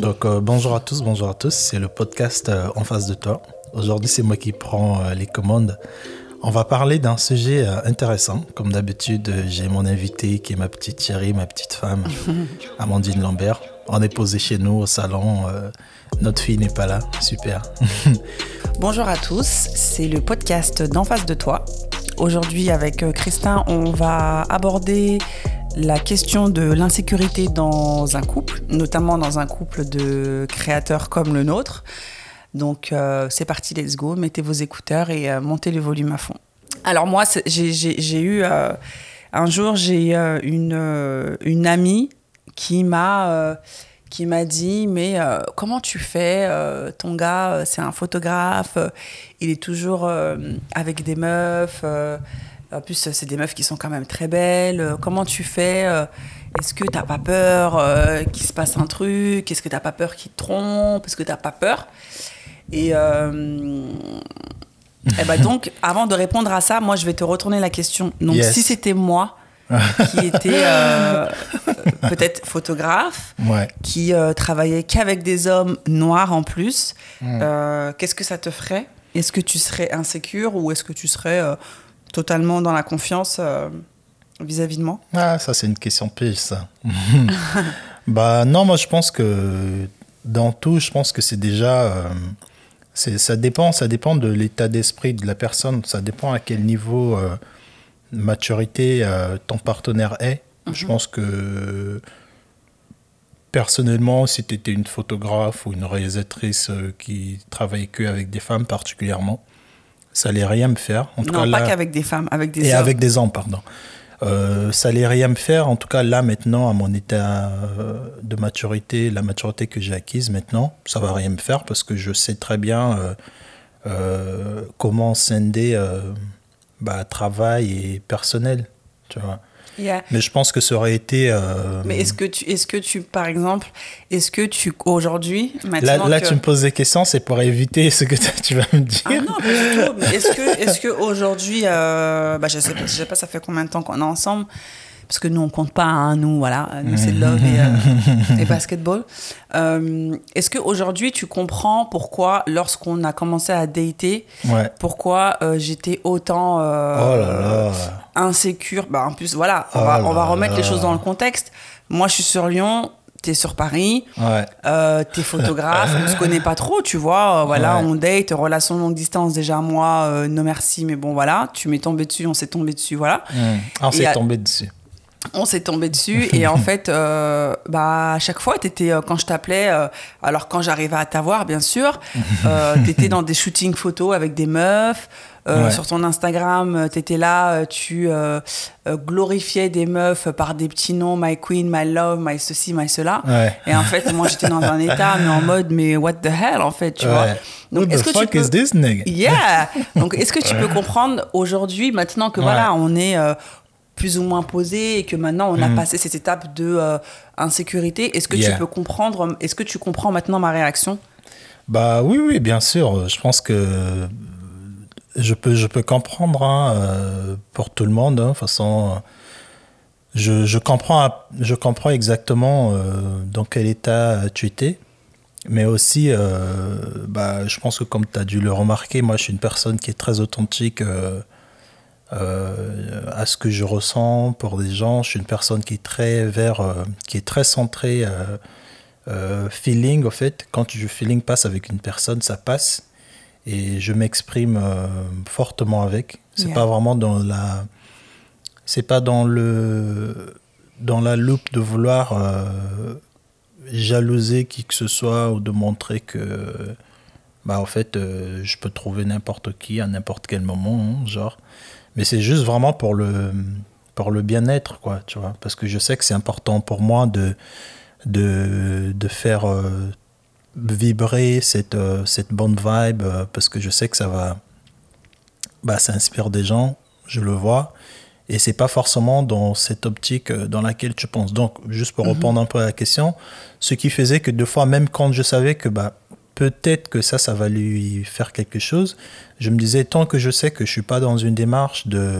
Donc euh, bonjour à tous, bonjour à tous, c'est le podcast euh, en face de toi. Aujourd'hui c'est moi qui prends euh, les commandes. On va parler d'un sujet intéressant. Comme d'habitude, j'ai mon invité qui est ma petite chérie, ma petite femme, Amandine Lambert. On est posé chez nous au salon. notre fille n'est pas là. Super. bonjour à tous, c'est le podcast d'en face de toi. Aujourd'hui avec Christin, on va aborder la question de l'insécurité dans un couple, notamment dans un couple de créateurs comme le nôtre. Donc euh, c'est parti, let's go, mettez vos écouteurs et euh, montez le volume à fond. Alors moi, j'ai eu, euh, un jour, j'ai une, une amie qui m'a qui m'a dit mais comment tu fais ton gars c'est un photographe il est toujours avec des meufs en plus, c'est des meufs qui sont quand même très belles. Euh, comment tu fais euh, Est-ce que t'as pas peur euh, qu'il se passe un truc? Est-ce que t'as pas peur qu'il te trompe? Est-ce que t'as pas peur? Et, et ben donc, avant de répondre à ça, moi, je vais te retourner la question. Donc, si c'était moi qui était peut-être photographe, qui travaillait qu'avec des hommes noirs en plus, mm. qu'est-ce que ça te ferait? Est-ce que tu serais insécure ou est-ce que tu serais totalement dans la confiance euh, vis-à-vis de moi Ah, ça, c'est une question piège, ça. bah, non, moi, je pense que dans tout, je pense que c'est déjà. Euh, ça dépend, ça dépend de l'état d'esprit de la personne. Ça dépend à quel niveau euh, maturité ton partenaire est. Je mhm. pense que personnellement, si tu étais une photographe ou une réalisatrice qui travaillait que avec des femmes particulièrement, ça allait rien me faire. En tout non, pas qu'avec des femmes, avec des Et avec des hommes, pardon. Euh, ça allait rien me faire. En tout cas, là, maintenant, à mon état euh, de maturité, la maturité que j'ai acquise maintenant, ça va rien me faire parce que je sais très bien euh, euh comment scinder bah, travail et personnel. Tu vois. Mais je pense que ça aurait été. Euh, Mais est-ce que tu, est-ce que tu, par exemple, est-ce que tu aujourd'hui, là, là tu me poses des questions, c'est pour éviter ce que tu vas me dire. Ah non, pas du tout. Est-ce que, est-ce que aujourd'hui, euh, bah, je sais pas, je sais pas, ça fait combien de temps qu'on est ensemble parce que nous on compte pas, hein, nous voilà, nous c'est love et, euh, et basketball. Euh, Est-ce qu'aujourd'hui tu comprends pourquoi lorsqu'on a commencé à dater, pourquoi euh, j'étais autant euh, oh insécure? Bah, En plus voilà, on, va, oh on va remettre les choses dans le contexte. Moi je suis sur Lyon, t'es sur Paris, ouais. euh, t'es photographe, on se connaît pas trop, tu vois. voilà, on date, relation longue distance, déjà moi, euh, non merci, mais bon voilà, tu m'es tombé dessus, on s'est tombé dessus, voilà. Mmh. On s'est tombé dessus on s'est tombé dessus et en fait euh, bah à chaque fois t'étais euh, quand je t'appelais euh, alors quand j'arrivais à t'avoir bien sûr t'étais dans des shootings photos avec des meufs sur ton Instagram t'étais là tu glorifiais des meufs par des petits noms my queen my love my ceci my cela. Et en fait moi j'étais dans un état mais en mode mais what the hell en fait tu vois. Donc est-ce que tu peux... is this nigga? yeah. Donc est-ce que tu peux comprendre aujourd'hui maintenant que voilà on est plus ou moins posé et que maintenant on a mm. passé cette étape de euh, insécurité. Est-ce que tu peux comprendre Est-ce que tu comprends maintenant ma réaction? Bah oui, oui, bien sûr. Je pense que je peux, je peux comprendre hein, euh, pour tout le monde. Hein, de toute façon, je, je, comprends, je comprends exactement euh, dans quel état tu étais. Mais aussi, bah, je pense que comme tu as dû le remarquer, moi je suis une personne qui est très authentique euh, à ce que je ressens pour des gens. Je suis une personne qui est très vers, euh, qui est très centrée euh, feeling. Au fait, quand je feeling passe avec une personne, ça passe et je m'exprime fortement avec. C'est pas vraiment dans la, c'est pas dans le, dans la loupe de vouloir jalouser qui que ce soit ou de montrer que bah en fait je peux trouver n'importe qui à n'importe quel moment hein, genre mais c'est juste vraiment pour le, pour le bien-être, quoi, tu vois. Parce que je sais que c'est important pour moi de, de, de faire euh, vibrer cette, euh, cette bonne vibe, euh, parce que je sais que ça va. Bah, ça inspire des gens, je le vois. Et c'est pas forcément dans cette optique dans laquelle tu penses. Donc, juste pour mhm. répondre un peu à la question, ce qui faisait que deux fois, même quand je savais que bah, peut-être que ça, ça va lui faire quelque chose. Je me disais, tant que je sais que je suis pas dans une démarche de,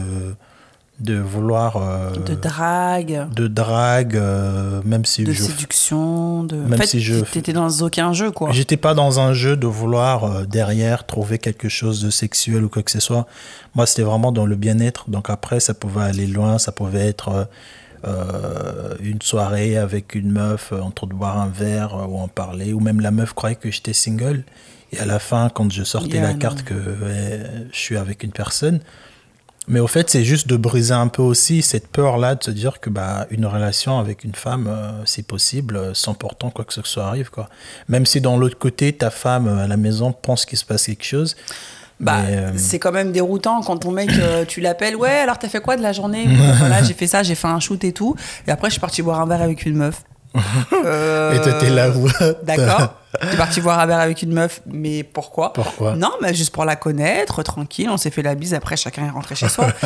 de vouloir. euh, De drague, de drague, euh, même si de je. séduction, de. Même en fait, si je- t'étais dans aucun jeu, quoi. J'étais pas dans un jeu de vouloir euh, derrière trouver quelque chose de sexuel ou quoi que ce soit. Moi, c'était vraiment dans le bien-être. Donc après, ça pouvait aller loin. Ça pouvait être euh, une soirée avec une meuf, euh, en train de boire un verre euh, ou en parler. Ou même la meuf croyait que j'étais single. Et à la fin, quand je sortais Yeah, la non. carte que euh, je suis avec une personne. Mais au fait, c'est juste de briser un peu aussi cette peur-là de se dire que bah, une relation avec une femme, euh, c'est possible sans pourtant quoi que ce soit arrive. Quoi. Même si dans l'autre côté, ta femme à la maison pense qu'il se passe quelque chose. Bah, euh, c'est quand même déroutant quand ton mec, euh, tu l'appelles, ouais, alors t'as fait quoi de la journée Voilà, j'ai fait ça, j'ai fait un shoot et tout. Et après, je suis partie boire un verre avec une meuf. Euh, Et toi, t'es là où D'accord. T'es parti boire un verre avec une meuf, mais pourquoi? Pourquoi? Non, mais juste pour la connaître, tranquille, on s'est fait la bise, après chacun est rentré chez soi.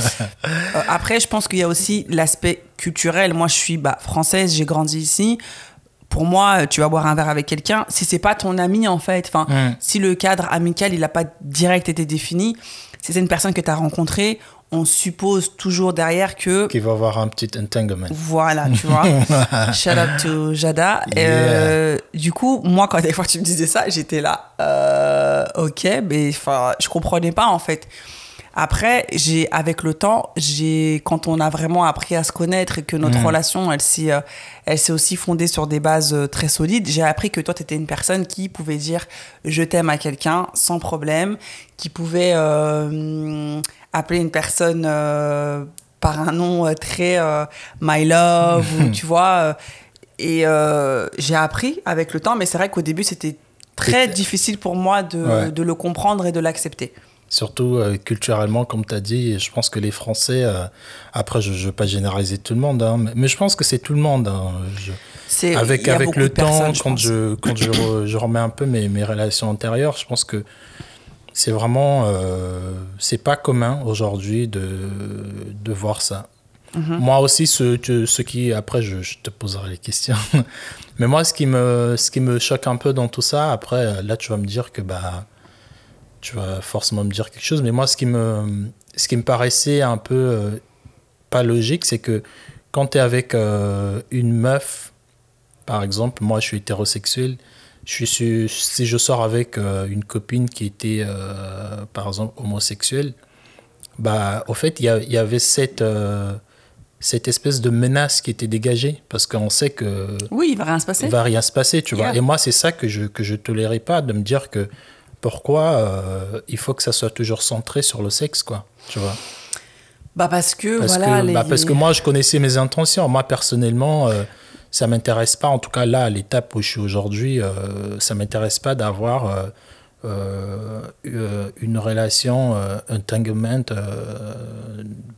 Euh, après, je pense qu'il y a aussi l'aspect culturel. Moi, je suis bah, française, j'ai grandi ici. Pour moi, tu vas boire un verre avec quelqu'un, si c'est pas ton ami en fait, enfin, Mm. si le cadre amical il n'a pas direct été défini, si c'est une personne que tu as rencontrée, on suppose toujours derrière que Qui va avoir un petit entanglement. voilà, tu vois. Shout out to Jada. Yeah. euh, du coup, moi, quand des fois tu me disais ça, j'étais là, euh, ok, mais enfin, je comprenais pas en fait. Après, j'ai avec le temps, j'ai quand on a vraiment appris à se connaître et que notre Mhm. relation, elle s'est, euh, elle s'est aussi fondée sur des bases euh, très solides. J'ai appris que toi, tu étais une personne qui pouvait dire je t'aime à quelqu'un sans problème, qui pouvait euh, appeler une personne euh, par un nom très euh, my love ou tu vois. et j'ai appris avec le temps, mais c'est vrai qu'au début, c'était très difficile pour moi de, Ouais. de le comprendre et de l'accepter. Surtout euh, culturellement, comme tu as dit, je pense que les Français, euh, après je ne veux pas généraliser tout le monde, hein, mais, mais je pense que c'est tout le monde. hein, je- avec avec le temps, quand, je, quand je, re- je remets un peu mes, mes relations antérieures, je pense que c'est vraiment, euh, c'est pas commun aujourd'hui de, de voir ça. Mhm. Moi aussi, ce, ce qui, après je, je te poserai les questions, mais moi ce qui, me, ce qui me choque un peu dans tout ça, après là tu vas me dire que bah, tu vas forcément me dire quelque chose, mais moi ce qui me, ce qui me paraissait un peu euh, pas logique, c'est que quand tu es avec euh, une meuf, par exemple, moi je suis hétérosexuel, je suis, su- si je sors avec euh, une copine qui était par exemple homosexuelle, bah au fait il y, avait cette, cette espèce de menace qui était dégagée parce qu'on sait que Oui, il va rien se passer. il va rien se passer, tu vois. Et moi, c'est ça que je que je tolérais pas de me dire que pourquoi euh, il faut que ça soit toujours centré sur le sexe, quoi. Tu vois. Bah parce que Parce voilà que les... bah, parce que moi, je connaissais mes intentions. Moi, personnellement, euh, ça m'intéresse pas. En tout cas, là, à l'étape où je suis aujourd'hui, euh, ça m'intéresse pas d'avoir euh, euh, une relation entanglement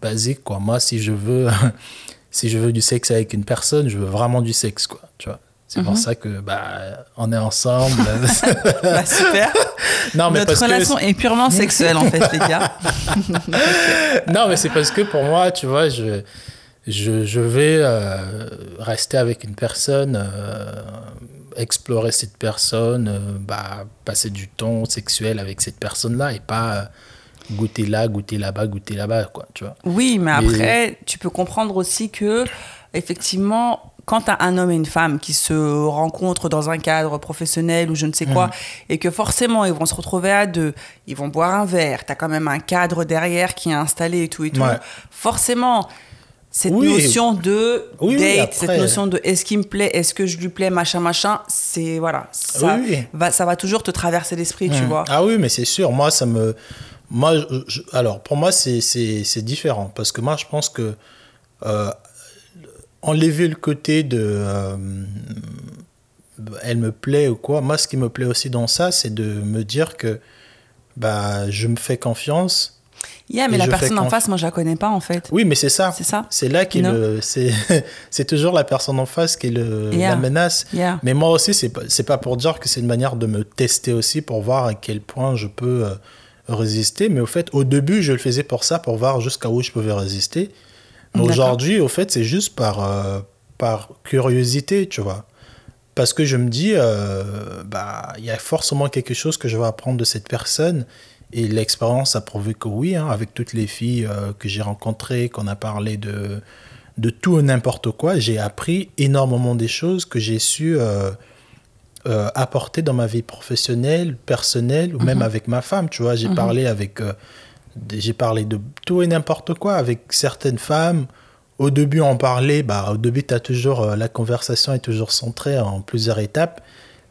basique, quoi. Moi, si je veux si je veux du sexe avec une personne, je veux vraiment du sexe, quoi. Tu vois. C'est pour Mhm. ça que bah on est ensemble. Bah, super. non, mais Notre parce que relation est purement sexuelle en fait, les gars. non, mais c'est parce que pour moi, tu vois, je, je, je vais euh, rester avec une personne, euh, explorer cette personne, euh, bah, passer du temps sexuel avec cette personne-là et pas goûter là, goûter là-bas, goûter là-bas, quoi, tu vois. Oui, mais Mais- après, tu peux comprendre aussi que, effectivement, quand tu as un homme et une femme qui se rencontrent dans un cadre professionnel ou je ne sais quoi, et que forcément ils vont se retrouver à deux, ils vont boire un verre, tu as quand même un cadre derrière qui est installé et tout et tout, Ouais. forcément. Cette Oui. notion de Oui, oui, date, après- cette notion de est-ce qu'il me plaît, est-ce que je lui plais, machin, machin, c'est voilà, ça. Va, ça va toujours te traverser l'esprit, tu Mm. vois. Ah oui, mais c'est sûr. Moi, ça me. Moi, je- alors, pour moi, c'est différent. Parce que moi, je pense que. euh, enlever le côté de. euh, elle me plaît ou quoi. Moi, ce qui me plaît aussi dans ça, c'est de me dire que. Bah, je me fais confiance. Yeah, mais la personne en face, moi je la connais pas en fait. Oui, mais c'est ça. C'est ça. C'est là qu'il. C'est c'est toujours la personne en face qui est le, Yeah. la menace. Yeah. Mais moi aussi, c'est pas, c'est pas pour dire que c'est une manière de me tester aussi, pour voir à quel point je peux euh, résister. Mais au fait, au début, je le faisais pour ça, pour voir jusqu'à où je pouvais résister. Aujourd'hui, au fait, c'est juste par, euh, par curiosité, tu vois. Parce que je me dis, euh, bah, il y a forcément quelque chose que je vais apprendre de cette personne. Et l'expérience a prouvé que oui, hein, avec toutes les filles euh, que j'ai rencontrées, qu'on a parlé de, de tout et n'importe quoi, j'ai appris énormément des choses que j'ai su apporter dans ma vie professionnelle, personnelle, ou même Mhm. avec ma femme. Tu vois, j'ai parlé avec, j'ai parlé de tout et n'importe quoi avec certaines femmes. Au début, on parlait, bah, au début, t'as toujours, euh, la conversation est toujours centrée en plusieurs étapes.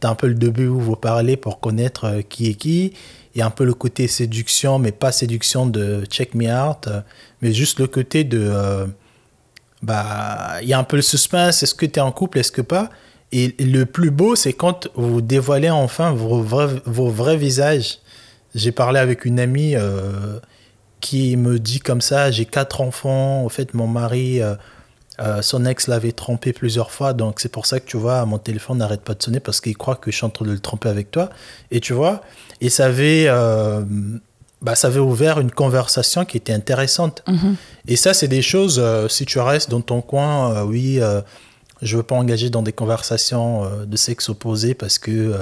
Tu as un peu le début où vous parlez pour connaître euh, qui est qui. A un peu le côté séduction, mais pas séduction de check me out, euh, mais juste le côté de. bah, il y a un peu le suspense. Est-ce que tu es en couple, est-ce que pas? Et le plus beau, c'est quand vous dévoilez enfin vos vrais, vos vrais visages. J'ai parlé avec une amie qui me dit comme ça j'ai quatre enfants. En fait, mon mari. euh, euh, son ex l'avait trompé plusieurs fois, donc c'est pour ça que tu vois, mon téléphone n'arrête pas de sonner parce qu'il croit que je suis en train de le tromper avec toi. Et tu vois, et ça avait, euh, bah, ça avait ouvert une conversation qui était intéressante. Mhm. Et ça, c'est des choses, si tu restes dans ton coin, oui, je veux pas engager dans des conversations de sexe opposé parce que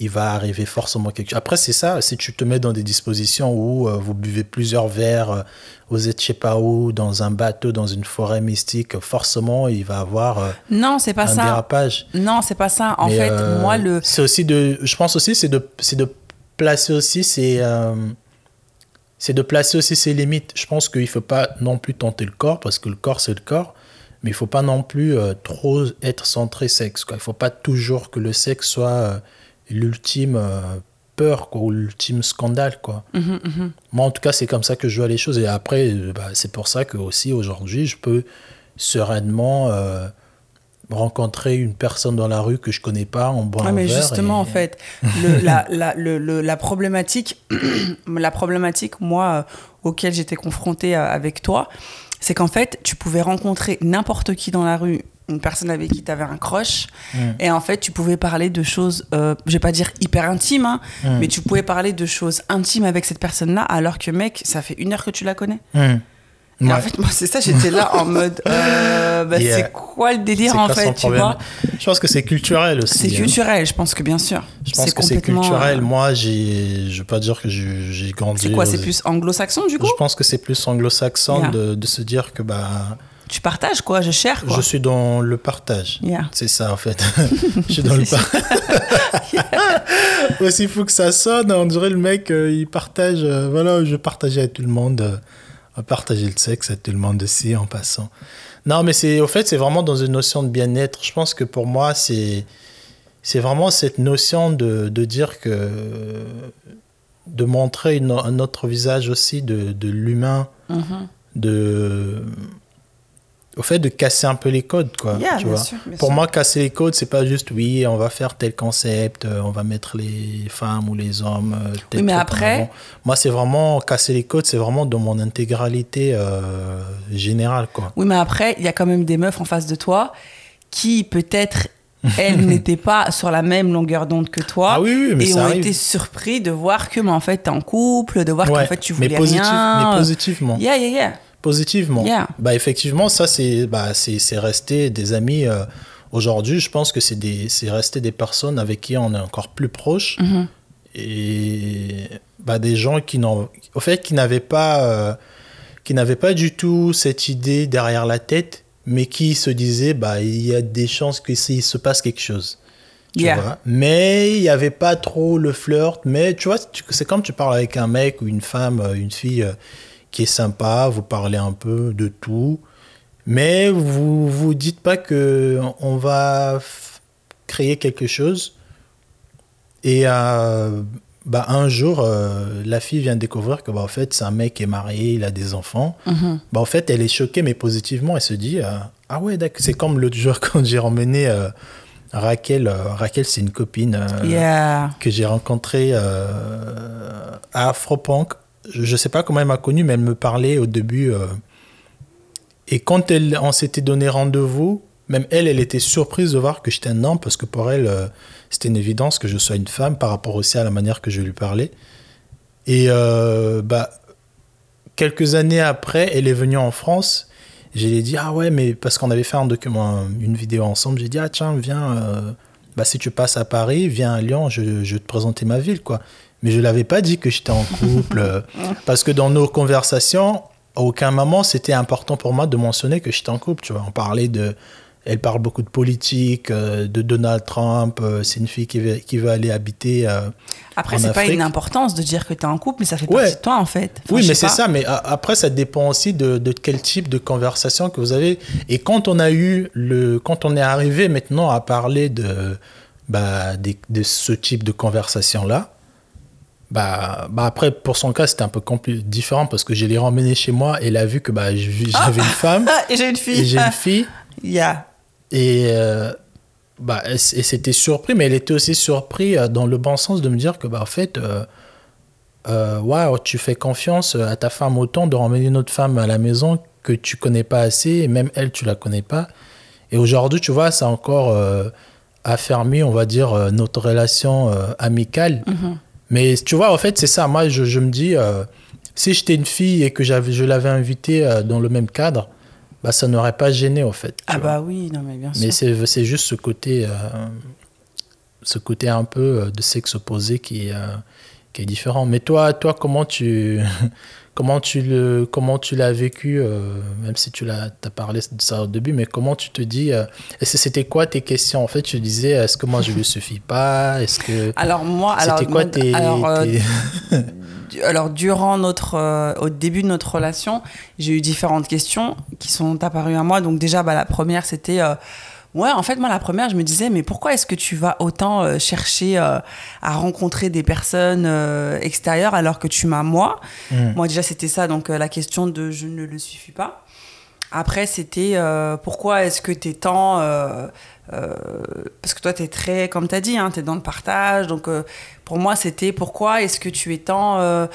il va arriver forcément quelque chose. Après, c'est ça, si tu te mets dans des dispositions où euh, vous buvez plusieurs verres, euh, vous êtes je sais pas où, dans un bateau, dans une forêt mystique, forcément, il va avoir euh, Non, c'est pas un ça. dérapage. Non, c'est pas ça. En Mais, fait, euh, moi, le. C'est aussi de. Je pense aussi, c'est de, c'est de placer aussi ses. euh, c'est de placer aussi ses limites. Je pense qu'il ne faut pas non plus tenter le corps, parce que le corps, c'est le corps. Mais il ne faut pas non plus euh, trop être centré sexe. Quoi. Il ne faut pas toujours que le sexe soit euh, l'ultime euh, peur quoi, ou l'ultime scandale. Quoi. Mhm, mhm. Moi, en tout cas, c'est comme ça que je vois les choses. Et après, euh, bah, c'est pour ça que aussi aujourd'hui, je peux sereinement euh, rencontrer une personne dans la rue que je connais pas en bois Ah, un mais verre justement, et- en fait, le- la, la, le- le- la problématique, la problématique, moi, euh, auquel j'étais confrontée avec toi, c'est qu'en fait, tu pouvais rencontrer n'importe qui dans la rue, une personne avec qui tu avais un crush, Mm. et en fait, tu pouvais parler de choses, euh, je vais pas dire hyper intimes, hein, mais tu pouvais parler de choses intimes avec cette personne-là, alors que, mec, ça fait une heure que tu la connais. Et Ouais. en fait, moi, c'est ça, j'étais là en mode, euh, bah, Yeah. c'est quoi le délire en fait, tu vois? Je pense que c'est culturel aussi. C'est hein. culturel, je pense que bien sûr. Je pense que c'est complètement, culturel. euh, Moi, je veux pas dire que j'ai grandi. C'est quoi C'est plus anglo-saxon du coup? Je pense que c'est plus anglo-saxon Yeah. de, de se dire que bah, Tu partages quoi Je share quoi je suis dans le partage. Yeah. C'est ça en fait. je suis dans le partage. Aussi fou que ça sonne, on dirait le mec, euh, il partage. euh, voilà, je partageais à tout le monde. euh, à partager le sexe à tout le monde aussi en passant. Non, mais c'est au fait, c'est vraiment dans une notion de bien-être. Je pense que pour moi, c'est c'est vraiment cette notion de, de dire que de montrer une- un autre visage aussi de, de l'humain, Mhm. de au fait de casser un peu les codes quoi. Yeah, tu bien vois. sûr, bien Pour sûr. moi, casser les codes, c'est pas juste oui, on va faire tel concept, euh, on va mettre les femmes ou les hommes. euh, tel Oui, mais après- moi, c'est vraiment casser les codes, c'est vraiment dans mon intégralité euh, générale quoi. Oui, mais après, il y a quand même des meufs en face de toi qui peut-être elles n'étaient pas sur la même longueur d'onde que toi. Ah oui, oui, mais et ça ont arrive. été surpris de voir que, mais en fait, t'es en couple, de voir Ouais, qu'en fait, tu mais voulais positif- rien. mais positivement. Yeah, yeah, yeah. Positivement. Yeah. Bah effectivement, ça c'est bah c'est resté des amis. euh, Aujourd'hui, je pense que c'est resté des personnes avec qui on est encore plus proche Mhm. et bah des gens qui n'ont au fait qui n'avaient pas euh, qui n'avaient pas du tout cette idée derrière la tête, mais qui se disaient bah il y a des chances que s'il se passe quelque chose. Tu Yeah. vois? Mais il n'y avait pas trop le flirt. Mais tu vois, c'est comme tu parles avec un mec ou une femme, euh, une fille qui est sympa, vous parlez un peu de tout. Mais vous vous dites pas que on va créer quelque chose. Et euh, bah, un jour, euh, la fille vient découvrir que bah, en fait, c'est un mec qui est marié, il a des enfants. Mhm. Bah, en fait, elle est choquée, mais positivement. Elle se dit euh, Ah ouais, d'accord. C'est comme l'autre jour quand j'ai emmené Raquel. Raquel, c'est une copine Yeah. que j'ai rencontrée à Afropunk. Je ne sais pas comment elle m'a connu, mais elle me parlait au début. euh, et quand elle, on s'était donné rendez-vous, même elle, elle était surprise de voir que j'étais un homme, parce que pour elle, euh, c'était une évidence que je sois une femme par rapport aussi à la manière que je lui parlais. Et euh, bah, quelques années après, elle est venue en France. Je lui ai dit, ah ouais, mais parce qu'on avait fait un document, une vidéo ensemble, j'ai dit, ah tiens, viens, bah, si tu passes à Paris, viens à Lyon, je, je vais te présenter ma ville, quoi. Mais je l'avais pas dit que j'étais en couple. parce que dans nos conversations, à aucun moment c'était important pour moi de mentionner que j'étais en couple. Tu vois, on parlait de. Elle parle beaucoup de politique, euh, de Donald Trump. euh, c'est une fille qui veut, qui veut aller habiter. euh, Après, c'est pas une importance de dire que tu es en couple, mais ça fait Ouais. partie de toi, en fait. Enfin, oui, mais c'est ça. Mais a- après, ça dépend aussi de, de quel type de conversation que vous avez. Et quand on a eu le, quand on est arrivé maintenant à parler de, bah, des- de ce type de conversation là, bah, bah après pour son cas c'était un peu différent parce que je l'ai ramené chez moi et elle a vu que bah j'avais une femme Ah, et j'ai une et fille. j'ai une fille Yeah. et euh, bah, elle, elle s'était surpris, mais elle était aussi surpris euh, dans le bon sens de me dire que, bah, en fait, euh, euh, waouh, tu fais confiance à ta femme autant de ramener une autre femme à la maison que tu connais pas assez, et même elle, tu la connais pas. Et aujourd'hui, tu vois, ça a encore affermi, on va dire, notre relation amicale. Mhm. Mais tu vois, en fait, c'est ça. Moi, je, je me dis, euh, si j'étais une fille et que j'avais, je l'avais invitée euh, dans le même cadre, bah, ça n'aurait pas gêné, en fait. Ah vois. bah oui, non mais bien sûr. Mais c'est juste ce côté, euh, ce côté un peu de sexe opposé qui, qui est différent. Mais toi, toi comment tu, comment tu le, comment tu l'as vécu, euh, même si tu l'as, as parlé de ça au début, mais comment tu te dis, euh, c'était quoi tes questions? En fait, tu disais, est-ce que moi je lui suffis pas? Est-ce que Alors moi, alors, c'était quoi tes, alors, euh, tes- alors, durant notre, au début de notre relation, j'ai eu différentes questions qui sont apparues à moi. Donc déjà, bah, la première, c'était, ouais, en fait, moi, la première, je me disais, mais pourquoi est-ce que tu vas autant euh, chercher euh, à rencontrer des personnes euh, extérieures alors que tu m'as moi? Hmm. Moi, déjà, c'était ça, donc la question de je ne le suffis pas. Après, c'était pourquoi est-ce que tu es tant. parce que toi, tu es très, comme tu as dit, tu es dans le partage. Donc, pour moi, c'était pourquoi est-ce que tu es tant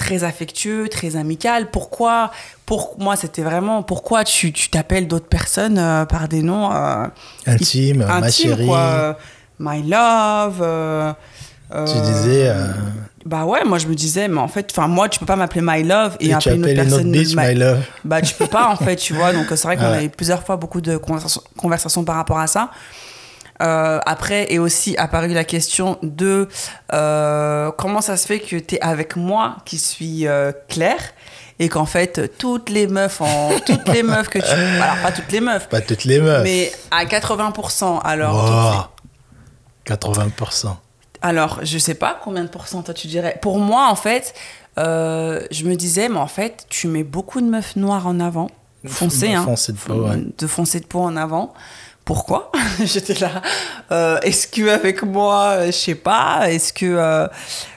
très affectueux, très amical Pourquoi Pour moi, c'était vraiment pourquoi tu tu t'appelles d'autres personnes euh, par des noms euh, intime, ma intimes, chérie quoi. Euh, My love. euh, Tu disais, Bah ouais, moi je me disais, mais en fait, enfin moi tu peux pas m'appeler My Love et, et appeler une autre appelles une autre personne bitch, My- my love. bah tu peux pas en fait, tu vois. Donc c'est vrai qu'on Ouais. a eu plusieurs fois beaucoup de conversations, conversations par rapport à ça. Euh, après est aussi apparue la question de euh, comment ça se fait que tu es avec moi qui suis euh, Claire et qu'en fait toutes les meufs en toutes les meufs que tu alors pas toutes les meufs Pas toutes les meufs. mais à 80% alors Wow. toutes les- 80%. alors, je sais pas combien de pourcents toi tu dirais. Pour moi, en fait, je me disais, mais en fait, tu mets beaucoup de meufs noires en avant, foncées, hein, de peau, ouais. de foncées de peau en avant. Pourquoi J'étais là. euh, est-ce que avec moi, euh, je sais pas. Est-ce que, euh,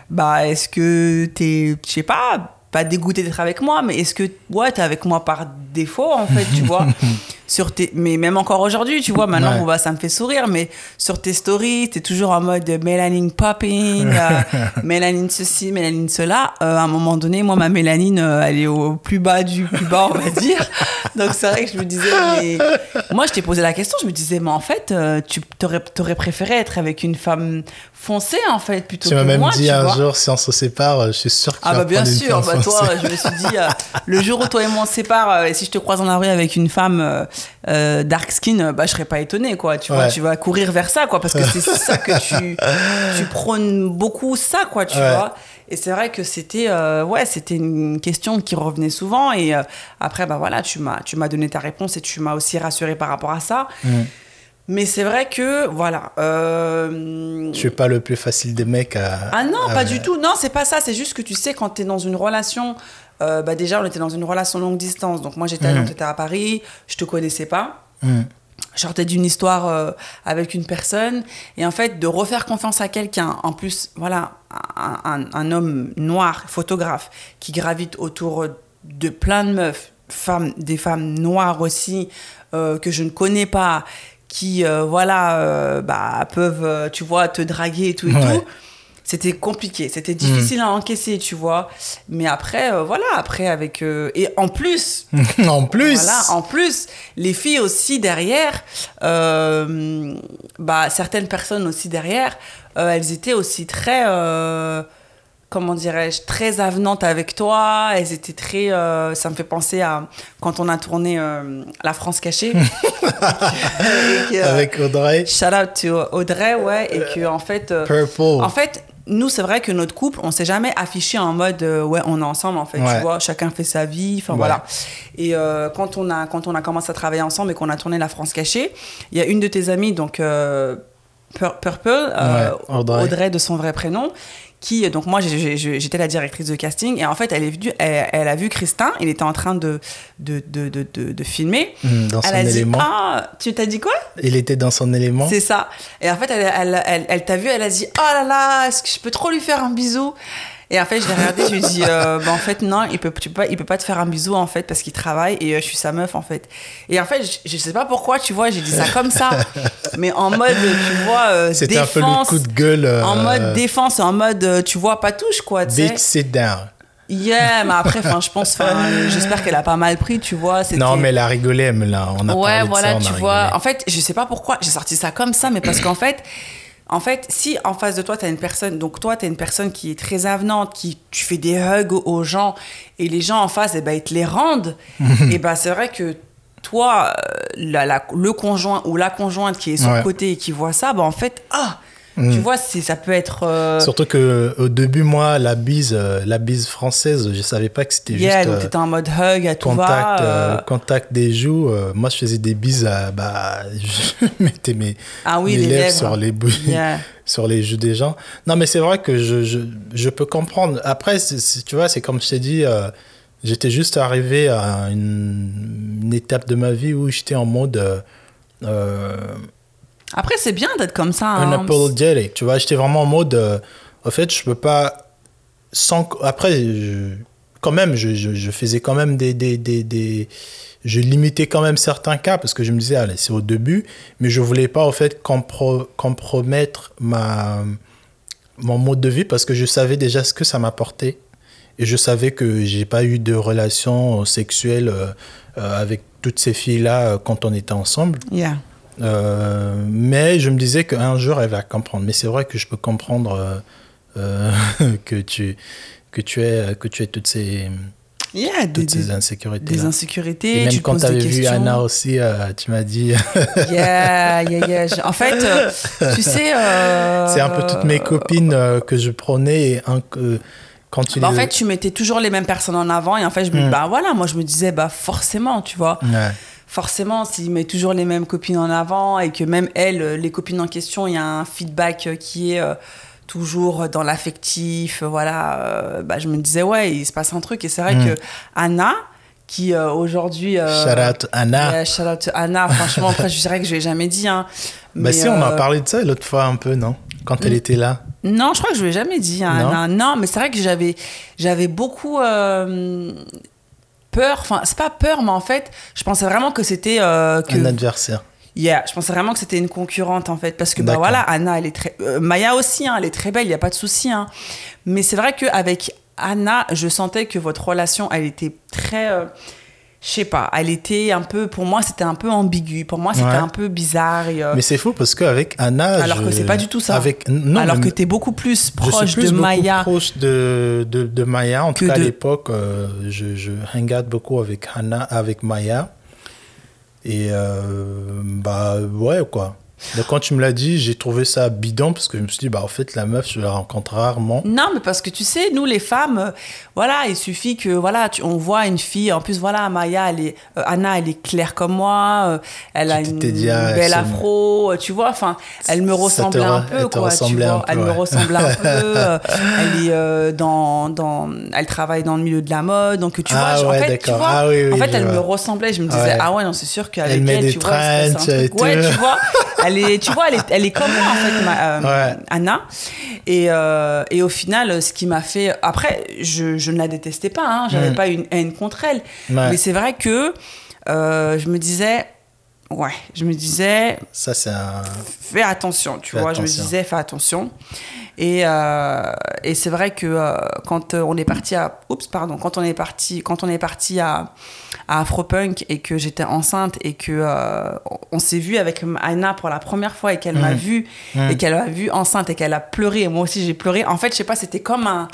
bah, est-ce que t'es, je sais pas, pas dégoûté d'être avec moi, mais est-ce que, ouais, t'es avec moi par défaut en fait, tu vois sur tes, mais même encore aujourd'hui, tu vois, maintenant, Ouais. bah, ça me fait sourire, mais sur tes stories, t'es toujours en mode mélanine popping, euh, mélanine ceci, mélanine cela. Euh, à un moment donné, moi, ma mélanine, euh, elle est au plus bas du plus bas, on va dire. Donc, c'est vrai que je me disais, mais moi, je t'ai posé la question, je me disais, mais en fait, euh, tu t'aurais, t'aurais préféré être avec une femme foncée, en fait, plutôt Tu que m'as même moi, dit tu un vois. jour, si on se sépare, je suis sûr que tu Ah bah bien sûr, bah toi, je me suis dit, le jour où toi et moi on se sépare, et si je te croise dans la rue avec une femme euh, dark skin, euh, bah je serais pas étonnée, quoi. Tu vois, tu vas courir vers ça, quoi, parce que c'est ça que tu, tu prônes beaucoup ça, quoi, tu Ouais. vois. Et c'est vrai que c'était, euh, ouais, c'était une question qui revenait souvent, et euh, après, bah voilà, tu m'as, tu m'as donné ta réponse et tu m'as aussi rassuré par rapport à ça. Mm. Mais c'est vrai que, voilà. euh, Je suis pas le plus facile des mecs à. ah non, à- pas du tout. Non, c'est pas ça. C'est juste que tu sais, quand tu es dans une relation, euh, bah déjà, on était dans une relation longue distance. Donc moi, j'étais à Mhm. Londres, t'étais à Paris, je te connaissais pas. Mm. Je sortais d'une histoire euh, avec une personne. Et en fait, de refaire confiance à quelqu'un, en plus, voilà, un, un- un homme noir, photographe, qui gravite autour de plein de meufs, femmes, des femmes noires aussi, euh, que je ne connais pas, qui, euh, voilà, euh, bah, peuvent, euh, tu vois, te draguer et tout et Ouais. tout. C'était compliqué, c'était difficile à encaisser, tu vois. Mais après, euh, voilà, après avec... euh, et en plus, en plus. voilà, en plus, les filles aussi derrière, euh, bah, certaines personnes aussi derrière, elles étaient aussi très, euh, comment dirais-je, très avenantes avec toi. Elles étaient très, euh, ça me fait penser à quand on a tourné euh, La France cachée. Et que, euh, Avec Audrey. Shout out to Audrey, ouais, et que en fait, Purple. en fait, nous, c'est vrai que notre couple, on s'est jamais affiché en mode euh, ouais, on est ensemble en fait, Ouais. tu vois, chacun fait sa vie, enfin Ouais. voilà. Et euh, quand on a quand on a commencé à travailler ensemble et qu'on a tourné La France cachée, il y a une de tes amies donc euh, Purple, euh, Ouais, Audrey. Audrey de son vrai prénom. Qui, donc moi j'étais la directrice de casting et en fait elle est venue, elle, elle a vu Christin, il était en train de, de, de, de, de- filmer. Hmm, Dans son Elle a dit élément. ah tu t'as dit quoi? Il était dans son élément. c'est ça. Et en fait, elle, elle, elle t'a vu, elle a dit Oh là là, est-ce que je peux trop lui faire un bisou? Et en fait, je l'ai regardé, je lui ai dit euh, bah, En fait, non, il peut, tu peux pas, il peut pas te faire un bisou en fait parce qu'il travaille et euh, je suis sa meuf en fait. Et en fait, je, je sais pas pourquoi, tu vois, j'ai dit ça comme ça, mais en mode, tu vois, euh, C'était un peu le coup de gueule. euh, En mode défense, en mode, tu vois, pas touche quoi, tu sais. Bitch, sit down. Yeah, mais après, enfin, je pense, j'espère qu'elle a pas mal pris, tu vois. Non, mais elle a rigolé, mais là, on a ouais, parlé de voilà, ça, on a tu vois. En fait, je sais pas pourquoi j'ai sorti ça comme ça, mais parce qu'en fait, en fait, si en face de toi, tu as une personne, donc toi, tu es une personne qui est très avenante, qui tu fais des hugs aux, gens, et les gens en face, eh ben, ils te les rendent, et ben c'est vrai que toi, euh, la, la- le conjoint ou la conjointe qui est sur Ouais. le côté et qui voit ça, ben en fait, ah, Tu vois, c'est- ça peut être. euh, Surtout que au début, moi, la bise, euh, la bise française, je savais pas que c'était yeah, juste donc euh, t'étais en mode hug à tout contact, va. euh, contact des joues. moi, je faisais des bises, à, bah, je mettais mes, ah oui, mes les lèvres lèvres. sur les. Yeah. sur les joues des gens. Non, mais c'est vrai que je, je, je peux comprendre. Après, tu vois, c'est comme je t'ai dit, euh, j'étais juste arrivé à une, une étape de ma vie où j'étais en mode euh, Après, c'est bien d'être comme ça. hein. unapologetic. Tu vois, j'étais vraiment en mode, euh, en fait, je peux pas. Sans, après, je- quand même, je, je, je faisais quand même des, des, des, des- Je limitais quand même certains cas parce que je me disais, allez, c'est au début, mais je voulais pas, au fait, compro- compromettre ma, mon mode de vie parce que je savais déjà ce que ça m'apportait. Et je savais que j'ai pas eu de relation sexuelle euh, euh, avec toutes ces filles-là euh, quand on était ensemble. Yeah. Euh, mais je me disais qu'un jour, elle va comprendre. Mais c'est vrai que je peux comprendre euh, euh, que, tu, que, tu aies, que tu aies toutes ces, Yeah, des, toutes ces insécurités. des insécurités. Et même tu quand tu avais vu. Anna aussi, euh, tu m'as dit. Yeah, yeah, yeah. En fait, tu sais. c'est un peu toutes mes copines que je prenais. Et un, que- quand tu bah, en fait, tu mettais toujours les mêmes personnes en avant. Et en fait, je me Mm. bah voilà, moi, je me disais, bah forcément, tu vois. Ouais. Forcément, s'il met toujours les mêmes copines en avant et que même elles, euh, les copines en question, il y a un feedback euh, qui est euh, toujours dans l'affectif, voilà, euh, bah, je me disais, ouais, il se passe un truc. Et c'est vrai Mm. que Anna, qui euh, aujourd'hui. Shout out Anna. shout out Anna. Franchement, après, je dirais que je l'ai jamais dit. Hein, bah Mais, si, on a parlé de ça l'autre fois un peu, non? Quand elle Mm. était là. Non, je crois que je ne l'ai jamais dit. hein, Non? Anna. Non, mais c'est vrai que j'avais, j'avais beaucoup peur. Enfin, c'est pas peur, mais en fait, je pensais vraiment que c'était euh, que. Un adversaire. Yeah, je pensais vraiment que c'était une concurrente en fait, parce que bah voilà, Anna, elle est très, euh, Maya aussi, hein, elle est très belle, il y a pas de souci. Hein. Mais c'est vrai qu'avec Anna, je sentais que votre relation, elle était très, euh, je sais pas, elle était un peu, pour moi, c'était un peu ambigu. Pour moi, c'était Ouais. un peu bizarre. et, euh, Mais c'est fou parce qu'avec Anna. alors je- que c'est pas du tout ça. Avec... Non, alors que tu es beaucoup plus Je proche suis plus de beaucoup Maya. proche de, de, de Maya. En tout cas, à l'époque, euh, je, je hang out beaucoup avec Hannah, avec Maya. Et euh, bah ouais, quoi. Donc, quand tu me l'as dit, j'ai trouvé ça bidon parce que je me suis dit, bah en fait, la meuf, je la rencontre rarement. Non, mais parce que tu sais, nous les femmes, euh, voilà, il suffit que voilà, tu- on voit une fille. En plus, voilà, Maya, elle est, euh, Anna, elle est claire comme moi. euh, elle a une dit, ah, belle afro. Tu vois, enfin, elle me ressemblait un peu, elle quoi. Tu ressemblait un vois, peu, elle me ouais. ressemblait un peu. elle est dans, dans, elle travaille dans le milieu de la mode, donc tu Ah vois, ouais, en fait, tu vois, Ah oui, oui, en fait, elle me ressemblait. Je me disais, Ouais. ah ouais, non, c'est sûr qu'avec Elle des tu vois, un truc. Ouais, tu vois, elle est, tu vois, elle est, elle est comme moi en fait, ma- euh, Ouais. Anna. Et, euh, et au final, ce qui m'a fait. Après, je, je ne la détestais pas, hein, j'avais Mm. pas une haine contre elle. Ouais. Mais c'est vrai que euh, je me disais. Ouais, je me disais, Ça, c'est un. fais attention, tu Fais vois. Je me attention. disais, fais attention. Et, euh, et c'est vrai que euh, quand euh, on est parti à, oups, pardon, quand on est parti, quand on est parti à, à Afropunk et que j'étais enceinte et que euh, on s'est vu avec Anna pour la première fois et qu'elle m'a Mhm. vue et qu'elle m'a vue enceinte et qu'elle a pleuré et moi aussi j'ai pleuré. En fait, je sais pas, c'était comme un,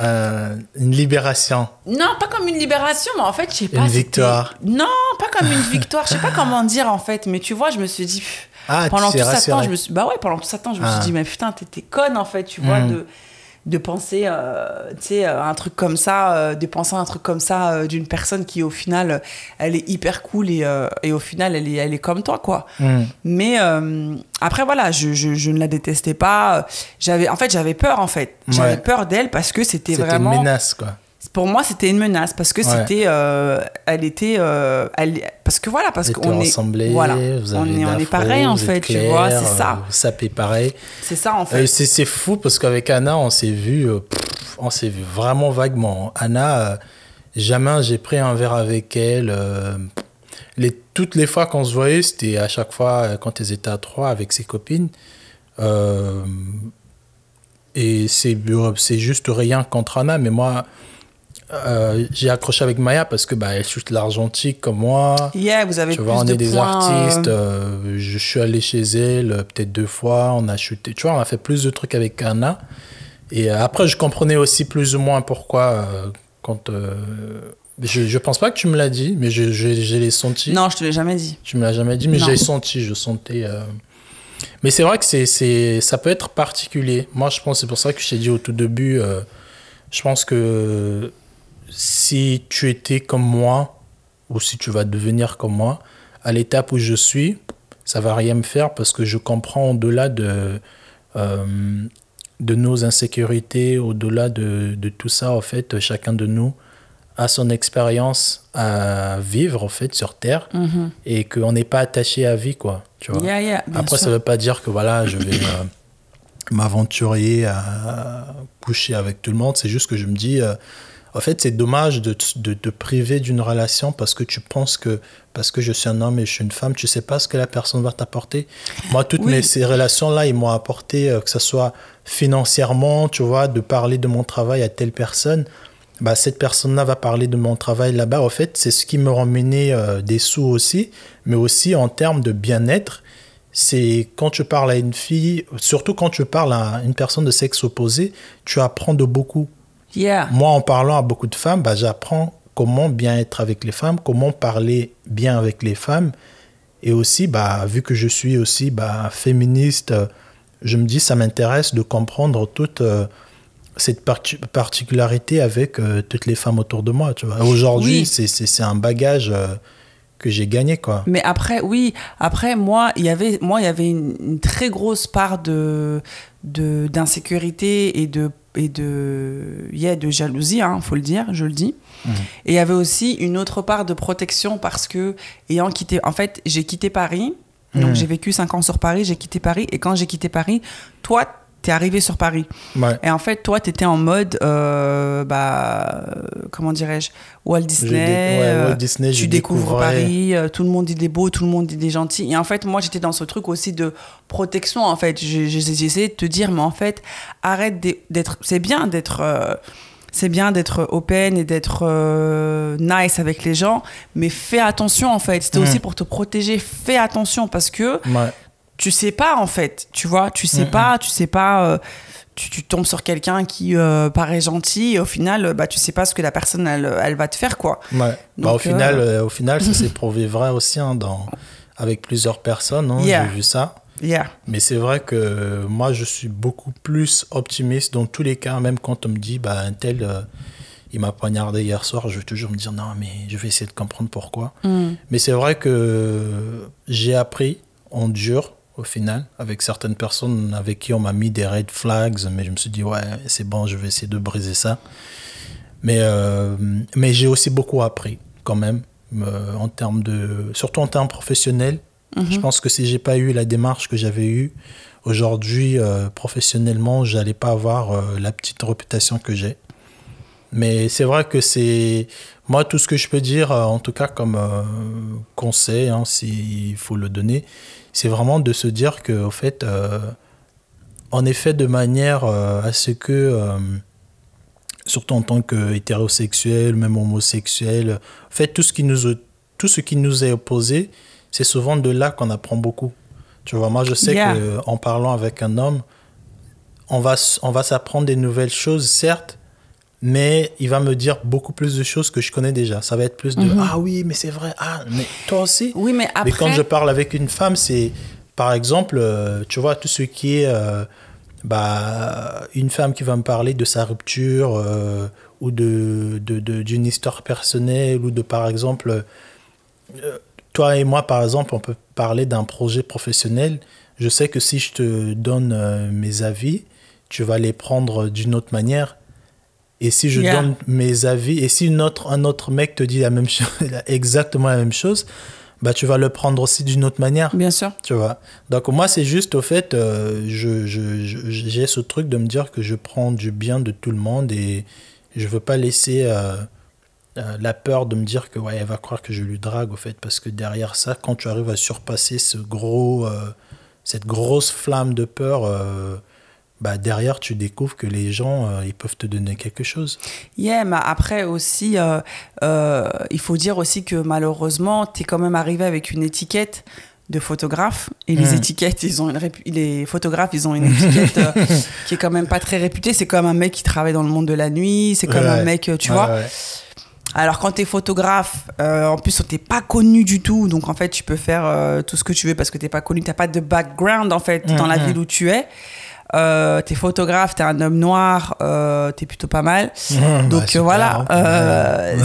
euh, une libération. non, pas comme une libération, mais en fait, je sais pas. Une victoire. Non, pas comme une victoire. Je sais pas comment dire en fait, mais tu vois, je me suis dit. Ah, pendant tout ça temps, je me suis, bah ouais, pendant tout ça temps, je me Ah. suis dit, mais putain, t'es conne en fait, tu vois, Mm. de, de penser, euh, tu sais, euh, un truc comme ça, euh, de penser un truc comme ça euh, d'une personne qui, au final, elle est hyper cool et, et au final, elle est, elle est comme toi, quoi. Hmm. Mais après, voilà, je, je, je ne la détestais pas. J'avais, en fait, j'avais peur, en fait. J'avais Ouais. peur d'elle parce que c'était C'était vraiment. une menace, quoi. Pour moi, c'était une menace parce que Ouais. c'était, euh, elle était, euh, elle, parce que voilà, parce qu'on est, voilà, vous on avez est, on est pareil en fait, tu vois, c'est euh, ça, Vous sapez pareil. c'est ça en Euh, fait. c'est c'est fou parce qu'avec Anna, on s'est vu, euh, pff, on s'est vu vraiment vaguement. Anna, euh, jamais j'ai pris un verre avec elle. euh, les, toutes les fois qu'on se voyait, c'était à chaque fois euh, quand elles étaient à trois avec ses copines. Euh, et c'est c'est juste rien contre Anna, mais moi, euh, j'ai accroché avec Maya parce que bah, elle chute l'argentique comme moi. Yeah, vous avez Tu plus vois, on de est des points, artistes. euh, euh, je suis allé chez elle euh, peut-être deux fois. On a chuté. Tu vois, on a fait plus de trucs avec Anna. Et euh, après, je comprenais aussi plus ou moins pourquoi. euh, quand euh, je, je pense pas que tu me l'as dit, mais je, je, je l'ai senti. Non, je te l'ai jamais dit. Tu me l'as jamais dit, mais j'ai senti. Je sentais. euh, Mais c'est vrai que c'est, c'est, ça peut être particulier. Moi, je pense, c'est pour ça que je t'ai dit au tout début, euh, je pense que si tu étais comme moi, ou si tu vas devenir comme moi, à l'étape où je suis, ça va rien me faire parce que je comprends au-delà de, euh, de nos insécurités, au-delà de, de tout ça, en fait, chacun de nous a son expérience à vivre, en fait, sur Terre Mhm. et qu'on n'est pas attaché à vie, quoi. Tu vois. Yeah, yeah, bien Après, sûr. ça veut pas dire que voilà, je vais euh, m'aventurer à coucher avec tout le monde. C'est juste que je me dis, euh, en fait, c'est dommage de te priver d'une relation parce que tu penses que parce que je suis un homme et je suis une femme, tu sais pas ce que la personne va t'apporter. Moi, toutes Oui. mes, ces relations-là, ils m'ont apporté, euh, que ce soit financièrement, tu vois, de parler de mon travail à telle personne. Bah, cette personne-là va parler de mon travail là-bas. En fait, c'est ce qui me ramenait euh, des sous aussi, mais aussi en termes de bien-être. C'est quand tu parles à une fille, surtout quand tu parles à une personne de sexe opposé, tu apprends de beaucoup. Yeah. Moi, en parlant à beaucoup de femmes, bah, j'apprends comment bien être avec les femmes, comment parler bien avec les femmes. Et aussi, bah, vu que je suis aussi bah, féministe, je me dis ça m'intéresse de comprendre toute euh, cette parti- particularité avec euh, toutes les femmes autour de moi. Aujourd'hui, Oui. c'est- un bagage euh, que j'ai gagné. Quoi. Mais après, oui, après, moi, il y avait, moi, il y avait une, une très grosse part de, d'insécurité et de, et de, yeah, de jalousie, hein, faut le dire, je le dis. Mhm. Et il y avait aussi une autre part de protection parce que, ayant quitté, en fait, j'ai quitté Paris. Donc, Mhm. j'ai vécu cinq ans sur Paris, j'ai quitté Paris. Et quand j'ai quitté Paris, toi, t'es arrivé sur Paris. Ouais. Et en fait, toi, t'étais en mode, euh, bah, comment dirais-je, Walt Je Disney. dé- ouais, euh, Walt Disney, tu découvres Paris, euh, tout le monde il est beau, tout le monde il est gentil. Et en fait, moi, j'étais dans ce truc aussi de protection. En fait, essayé de te dire, mais en fait, arrête d'être. C'est bien d'être. euh, c'est bien d'être open et d'être euh, nice avec les gens, mais fais attention en fait. C'était Mm. aussi pour te protéger. Fais attention parce que Ouais. Tu sais pas en fait, tu vois, tu sais pas, tu sais pas, euh, tu, tu tombes sur quelqu'un qui euh, paraît gentil et au final, euh, bah tu sais pas ce que la personne elle, elle va te faire quoi. Ouais. Bah, au, final, au final, ça s'est prouvé vrai aussi hein, dans, avec plusieurs personnes. hein, Yeah. J'ai vu ça. Yeah. Mais c'est vrai que moi, je suis beaucoup plus optimiste dans tous les cas, même quand on me dit, bah, un tel, il m'a poignardé hier soir, je vais toujours me dire, non, mais je vais essayer de comprendre pourquoi. Mm. Mais c'est vrai que j'ai appris en dur, au final, avec certaines personnes avec qui on m'a mis des red flags, mais je me suis dit, ouais, c'est bon, je vais essayer de briser ça. Mais, euh, mais j'ai aussi beaucoup appris, quand même, euh, en termes de, surtout en termes professionnels. Mhm. Je pense que si j'ai pas eu la démarche que j'avais eue aujourd'hui euh, professionnellement, j'allais pas avoir la petite réputation que j'ai. Mais c'est vrai que c'est moi tout ce que je peux dire, euh, en tout cas comme euh, conseil, hein, s'il faut le donner, c'est vraiment de se dire que au fait, euh, en effet, de manière euh, à ce que surtout en tant qu'hétérosexuel, même homosexuel, en fait tout ce qui nous tout ce qui nous est opposé, c'est souvent de là qu'on apprend beaucoup. Tu vois, moi je sais Yeah. que en parlant avec un homme, on va on va s'apprendre des nouvelles choses, certes, mais il va me dire beaucoup plus de choses que je connais déjà. Ça va être plus de Mhm. ah oui, mais c'est vrai, ah mais toi aussi. Oui, mais après. Mais quand je parle avec une femme, c'est par exemple, euh, tu vois, tout ce qui est euh, bah, une femme qui va me parler de sa rupture euh, ou de, de- de- d'une histoire personnelle ou de, par exemple, toi et moi, par exemple, on peut parler d'un projet professionnel. Je sais que si je te donne mes avis, tu vas les prendre d'une autre manière. Et si je Yeah. donne mes avis, et si une autre, un autre mec te dit la même chose, exactement la même chose, bah tu vas le prendre aussi d'une autre manière. Bien sûr. Tu vois. Donc moi, c'est juste au fait, euh, je, je- je- j'ai ce truc de me dire que je prends du bien de tout le monde et je veux pas laisser euh, euh, la peur de me dire que ouais, elle va croire que je lui drague au fait, parce que derrière ça, quand tu arrives à surpasser ce gros, euh, cette grosse flamme de peur, bah derrière tu découvres que les gens euh, ils peuvent te donner quelque chose. Yeah, mais après aussi, euh, euh, il faut dire aussi que malheureusement, tu es quand même arrivé avec une étiquette de photographe. Et les Mm. étiquettes, ils ont une répu- les photographes, ils ont une étiquette qui est quand même pas très réputée. C'est comme un mec qui travaille dans le monde de la nuit. C'est comme Ouais. un mec, tu Ouais, vois. ouais. Alors quand tu es photographe, euh, en plus t'es pas connu du tout, donc en fait tu peux faire euh, tout ce que tu veux parce que t'es pas connu, t'as pas de background en fait dans la Mhm. ville où tu es. Euh, t'es photographe, t'es un homme noir, euh, t'es plutôt pas mal. Donc voilà, euh,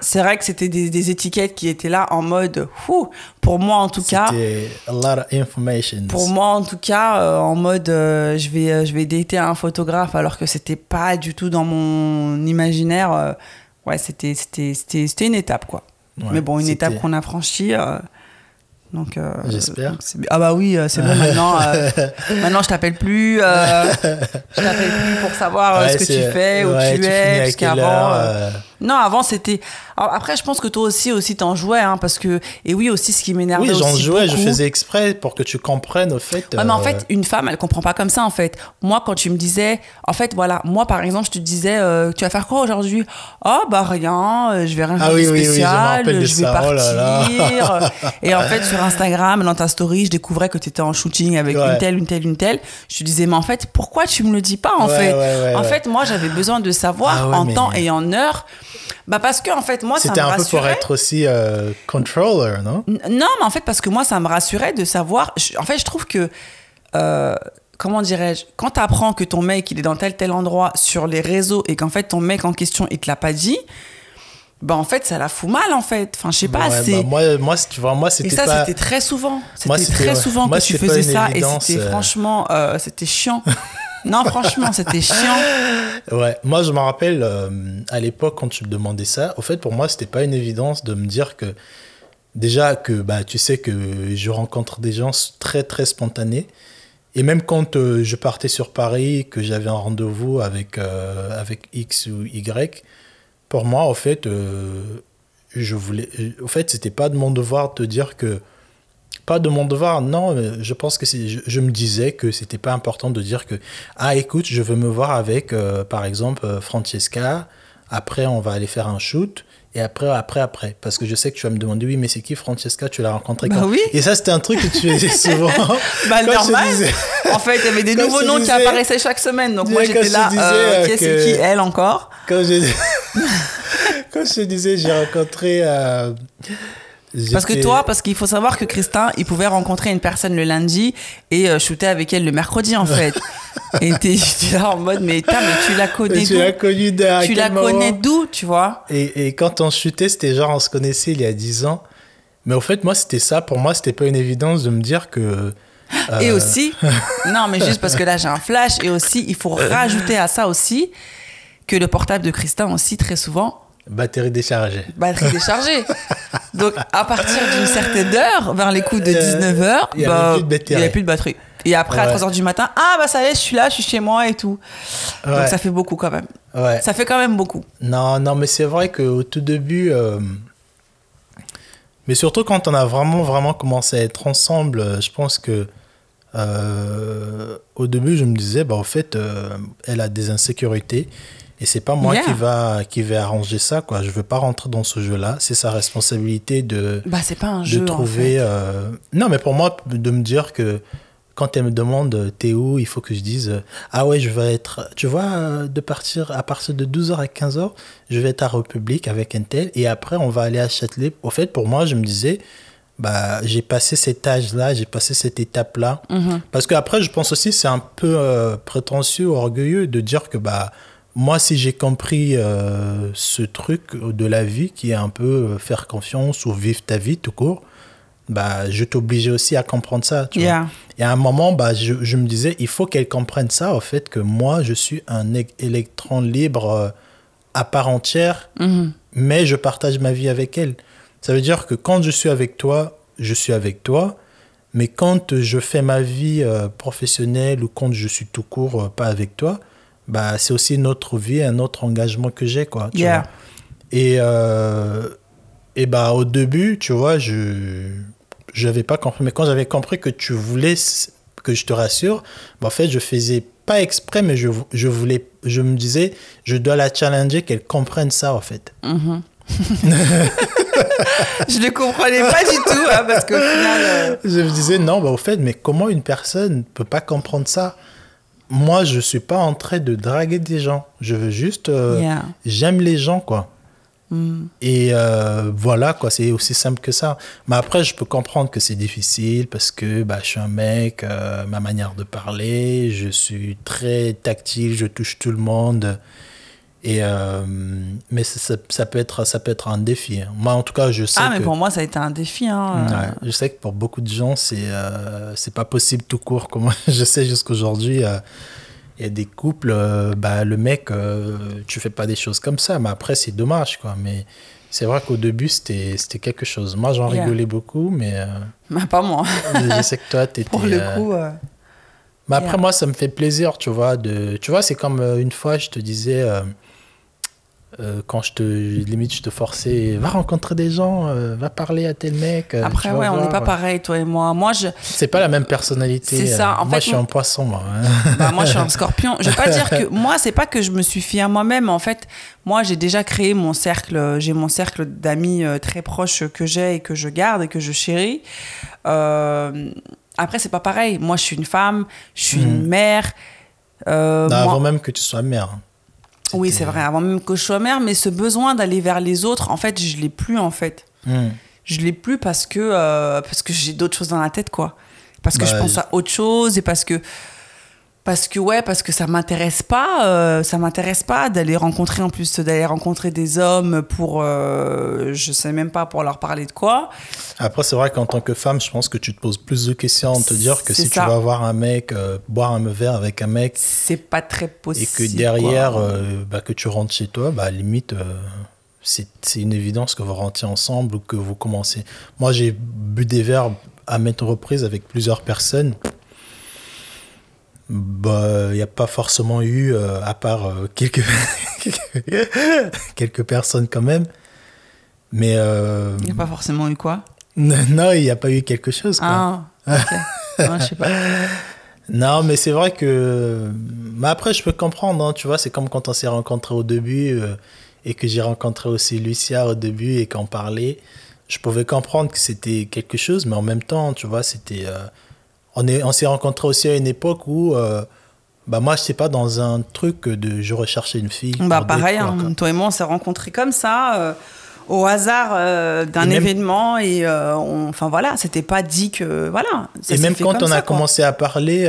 c'est- vrai que c'était des, des étiquettes qui étaient là en mode, pour moi en tout cas, C'était a lot of information. pour moi en tout cas, euh, en mode, euh, je vais euh, je vais dater un photographe alors que c'était pas du tout dans mon imaginaire. ouais, c'était c'était c'était c'était une étape quoi. Ouais, Mais bon, une étape qu'on a franchie. Donc, euh, J'espère. Ah bah oui, euh, c'est bon maintenant. euh, maintenant, je t'appelle plus. euh, je t'appelle plus pour savoir euh, Ouais, ce que tu fais, où ouais, tu finis es, parce qu'avant. Non, avant c'était. Après, je pense que toi aussi, aussi t'en jouais, hein, parce que et oui aussi, ce qui m'énervait Oui, j'en jouais, je faisais exprès pour que tu comprennes au fait. Ouais, mais en euh, fait, une femme, elle comprend pas comme ça, en fait. Moi, quand tu me disais, en fait, voilà, moi, par exemple, je te disais, euh, tu vas faire quoi aujourd'hui? Oh, bah rien, je vais rien Ah faire oui, oui, me spécial, je vais ça. Oh là là. partir. Et en fait, sur Instagram, dans ta story, je découvrais que tu étais en shooting avec Ouais. une telle, une telle, une telle. Je te disais, mais en fait, pourquoi tu me le dis pas, en Ouais, fait? En fait, moi, j'avais besoin de savoir Ah en mais- temps et en heure. Bah, parce que, en fait, moi, ça me C'était un peu pour être aussi euh, controller, non? N- Non, mais en fait, parce que moi, ça me rassurait de savoir. je- en fait, je trouve que. euh, comment dirais-je Quand tu apprends que ton mec, il est dans tel tel endroit sur les réseaux et qu'en fait, ton mec en question, il te l'a pas dit, bah, en fait, ça la fout mal, en fait. Enfin, je sais pas, Ouais, c'est. bah, moi, moi, tu vois, moi, et c'était ça, pas. c'était très souvent. C'était très souvent moi, que tu faisais ça et c'était euh. franchement, euh, c'était chiant. non, franchement, c'était chiant. Ouais, moi, je me rappelle euh, à l'époque quand tu me demandais ça. Au fait, pour moi, c'était pas une évidence de me dire que déjà que bah tu sais que je rencontre des gens très très spontanés. Et même quand euh, je partais sur Paris, que j'avais un rendez-vous avec, euh, avec X ou Y, pour moi, au fait, je voulais. Fait, c'était pas de mon devoir de te dire que. Pas de mon devoir, non, mais je pense que c'est. Je, je me disais que c'était pas important de dire que. Ah, écoute, je veux me voir avec, euh, par exemple, euh, Francesca. Après, on va aller faire un shoot. Et après, après, après. Parce que je sais que tu vas me demander, oui, mais c'est qui Francesca? Tu l'as rencontrée Bah quand? oui. Et ça, c'était un truc que tu faisais souvent. Bah, normal. disais- En fait, il y avait des Quand nouveaux noms qui apparaissaient chaque semaine. Donc, moi, j'étais là. disais, euh, euh, qui est-ce que- qui Elle encore? Quand je, quand je te disais, j'ai rencontré. Euh, Parce que toi, parce qu'il faut savoir que Christin, il pouvait rencontrer une personne le lundi et euh, shooter avec elle le mercredi en fait. et t'es là en mode mais, tu la connais tu d'où l'as connu de- à Tu la connais d'où, tu vois Et, et quand on chutait, c'était genre, on se connaissait il y a 10 ans. Mais au fait, moi, c'était ça. Pour moi, c'était pas une évidence de me dire que. euh, Et aussi, non mais juste parce que là j'ai un flash et aussi il faut rajouter à ça aussi que le portable de Christin aussi très souvent Batterie déchargée. batterie déchargée. Donc, à partir d'une certaine heure, vers les coups de Euh, 19h, il y avait plus de batterie. il y avait plus de batterie. Et après, à Ouais. 3h du matin, ah bah ça y est, je suis là, je suis chez moi et tout. Donc, ça fait beaucoup quand même. Ouais. Ça fait quand même beaucoup. Non, non, mais c'est vrai qu'au tout début. euh, Mais surtout quand on a vraiment, vraiment commencé à être ensemble, euh, je pense que. euh, Au début, je me disais, bah, au fait, euh, elle a des insécurités. Et c'est pas moi Yeah. qui va qui vais arranger ça quoi. Je veux pas rentrer dans ce jeu-là. C'est sa responsabilité de Bah, c'est pas un de jeu. en trouver. fait. euh, Non, mais pour moi, de me dire que quand elle me demande euh, t'es où, il faut que je dise euh, ah ouais, je vais être. Tu vois, de partir à partir de 12h à 15h, je vais être à République avec un tel et après on va aller à Châtelet. Au fait, pour moi, je me disais bah, j'ai passé cet âge-là, j'ai passé cette étape-là. Mhm. Parce qu'après, je pense aussi, c'est un peu euh, prétentieux, orgueilleux de dire que bah, moi, si j'ai compris euh, ce truc de la vie qui est un peu euh, faire confiance ou vivre ta vie tout court, bah, je t'obligeais aussi à comprendre ça. Tu vois. Yeah. Et à un moment, bah, je, je me disais, il faut qu'elle comprenne ça, au fait, que moi, je suis un électron libre euh, à part entière, Mhm. mais je partage ma vie avec elle. Ça veut dire que quand je suis avec toi, je suis avec toi, mais quand je fais ma vie euh, professionnelle ou quand je suis tout court euh, pas avec toi, bah, c'est aussi une autre vie, un autre engagement que j'ai. Quoi, tu Yeah. vois. Et, euh, et bah, au début, tu vois, je n'avais pas compris. Mais quand j'avais compris que tu voulais que je te rassure, bah, en fait, je faisais pas exprès, mais je, je, voulais, je me disais, je dois la challenger, qu'elle comprenne ça, en fait. Mhm. je ne comprenais pas du tout, hein, parce qu'au final. euh, Je me disais, non, bah, au fait, mais comment une personne ne peut pas comprendre ça? Moi, je suis pas en train de draguer des gens. Je veux juste. euh, yeah. J'aime les gens, quoi. Mm. Et euh, voilà, quoi, c'est aussi simple que ça. Mais après, je peux comprendre que c'est difficile parce que bah, je suis un mec, euh, ma manière de parler, je suis très tactile, je touche tout le monde. Et euh, mais ça, ça- peut être, ça peut être un défi. hein. Moi, en tout cas, je sais Ah, mais que. pour moi, ça a été un défi. Hein. Ouais, je sais que pour beaucoup de gens, c'est euh, c'est pas possible tout court. Comme je sais jusqu'aujourd'hui, euh, il y a des couples, euh, bah, le mec, tu fais pas des choses comme ça. Mais après, c'est dommage, quoi. Mais c'est vrai qu'au début, c'était quelque chose. Moi, j'en Yeah. rigolais beaucoup, mais Bah, pas moi. je sais que toi, t'étais. Pour le coup. Mais après, Yeah. moi, ça me fait plaisir, tu vois. De... Tu vois, c'est comme une fois, je te disais, euh, quand je te. Limite, je te forçais, va rencontrer des gens, euh, va parler à tel mec. euh, Après, ouais, on n'est pas pareil, toi et moi. Moi, je, C'est pas la même personnalité. C'est ça, en moi, fait, je suis un poisson, moi. hein. bah, moi, je suis un scorpion. Je vais pas dire que moi, c'est pas que je me suis fiée à moi-même. En fait, moi, j'ai déjà créé mon cercle. J'ai mon cercle d'amis très proches que j'ai et que je garde et que je chéris. Après, c'est pas pareil. Moi, je suis une femme, je suis une Mhm. mère. Non, moi- avant même que tu sois mère. Oui, c'est vrai. Avant même que je sois mère, mais ce besoin d'aller vers les autres, en fait, je l'ai plus, en fait. Hmm. je l'ai plus parce que euh, parce que j'ai d'autres choses dans la tête quoi parce que Bah, je pense à autre chose et parce que parce que ouais parce que ça m'intéresse pas euh, ça m'intéresse pas d'aller rencontrer en plus d'aller rencontrer des hommes pour euh, je sais même pas pour leur parler de quoi Après, c'est vrai qu'en tant que femme, je pense que tu te poses plus de questions de te dire que si ça. tu vas voir un mec, euh, boire un verre avec un mec, c'est pas très et possible que derrière, euh, bah, que tu rentres chez toi, bah, limite, euh, c'est c'est une évidence que vous rentrez ensemble ou que vous commencez. Moi, j'ai bu des verres à maintes reprises avec plusieurs personnes. Bah, il n'y a pas forcément eu, euh, à part euh, quelques, quelques personnes quand même. Mais euh, il n'y a pas forcément eu quoi? Non, il n'y a pas eu quelque chose. Quoi. ah. Non, je sais pas Non, mais c'est vrai que. Mais après, je peux comprendre, hein, tu vois, c'est comme quand on s'est rencontrés au début et que j'ai rencontré aussi Lucia au début et qu'on parlait. Je pouvais comprendre que c'était quelque chose, mais en même temps, tu vois, c'était. On est, on s'est rencontrés aussi à une époque où. euh, bah moi, je sais pas dans un truc de je recherchais une fille. bah pareil hein, toi et moi on s'est rencontrés comme ça euh, au hasard euh, d'un même- événement et on- enfin voilà c'était pas dit que voilà ça Et même quand on ça, a quoi. commencé à parler,